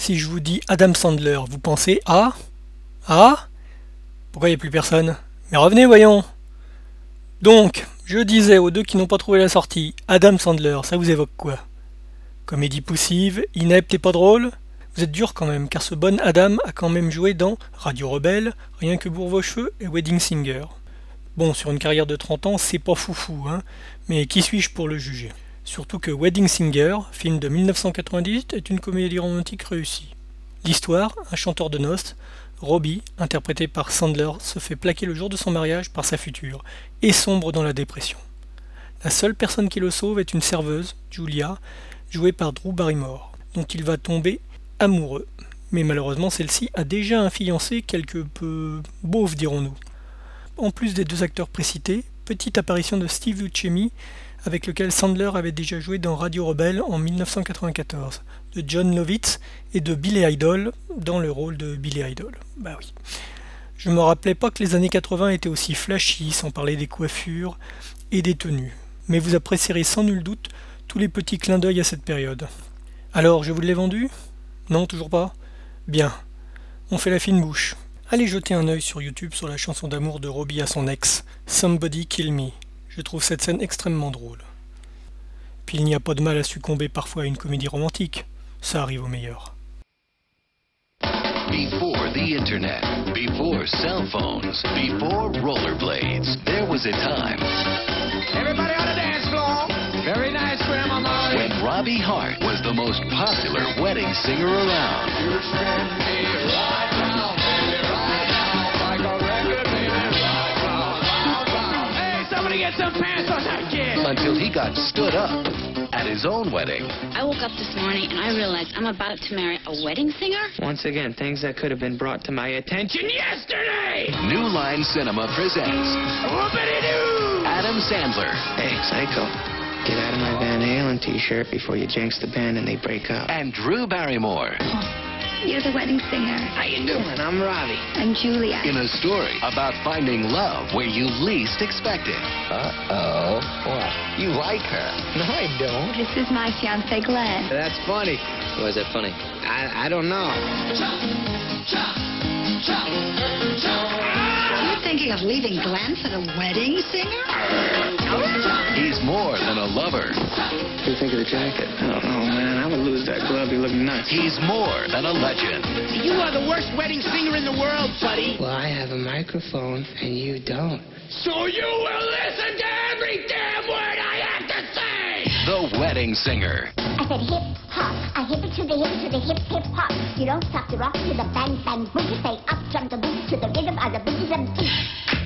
Si je vous dis Adam Sandler, vous pensez à Ah Pourquoi il n'y a plus personne? Mais revenez, voyons. Donc, je disais aux deux qui n'ont pas trouvé la sortie, Adam Sandler, ça vous évoque quoi? Comédie poussive, inepte et pas drôle? Vous êtes dur quand même, car ce bon Adam a quand même joué dans Radio Rebelle, Rien que pour vos cheveux et Wedding Singer. Bon, sur une carrière de 30 ans, c'est pas foufou, hein, mais qui suis-je pour le juger? Surtout que Wedding Singer, film de 1998, est une comédie romantique réussie. L'histoire, un chanteur de noces, Robbie, interprété par Sandler, se fait plaquer le jour de son mariage par sa future et sombre dans la dépression. La seule personne qui le sauve est une serveuse, Julia, jouée par Drew Barrymore, dont il va tomber amoureux. Mais malheureusement, celle-ci a déjà un fiancé quelque peu beauf, dirons-nous. En plus des deux acteurs précités, petite apparition de Steve Buscemi, avec lequel Sandler avait déjà joué dans Radio Rebelle en 1994, de John Lovitz et de Billy Idol dans le rôle de Billy Idol. Bah oui. Je me rappelais pas que les années 80 étaient aussi flashy, sans parler des coiffures et des tenues. Mais vous apprécierez sans nul doute tous les petits clins d'œil à cette période. Alors, je vous l'ai vendu? Non, toujours pas? Bien. On fait la fine bouche. Allez jeter un œil sur YouTube sur la chanson d'amour de Robbie à son ex, Somebody Kill Me. Je trouve cette scène extrêmement drôle. Puis il n'y a pas de mal à succomber parfois à une comédie romantique. Ça arrive au meilleur. Before the internet, before cell phones, before rollerblades, there was a time Everybody on the dance floor. Very nice, Grandma Molly. when Robbie Hart was the most popular wedding singer around. Get some pants on that kid. Until he got stood up at his own wedding. I woke up this morning and I realized I'm about to marry a wedding singer. Once again, things that could have been brought to my attention yesterday. New Line Cinema presents Whoopity-doo. Adam Sandler Hey, Psycho, get out of my Van Halen t-shirt before you jinx the band and they break up. and Drew Barrymore You're the wedding singer. How you doing? I'm Robbie. I'm Julia. in a story about finding love where you least expect it. Uh-oh. What? You like her? No, I don't. This is my fiance, Glenn. That's funny. Why is that funny? I, I don't know. You're thinking of leaving Glenn for the wedding singer? He's more than a lover. What do you think of the jacket? I don't know, man. I would lose that glove. You look nuts. He's more than a legend. You are the worst wedding singer in the world, buddy. Well, I have a microphone and you don't. So you will listen to every damn word I have to say. The Wedding Singer. I said hip hop, a hip it to the hip to the hip hip hop. You don't stop the rock to the bang bang boogie. Say up jump the boogie to the rhythm of the boogie drum beat.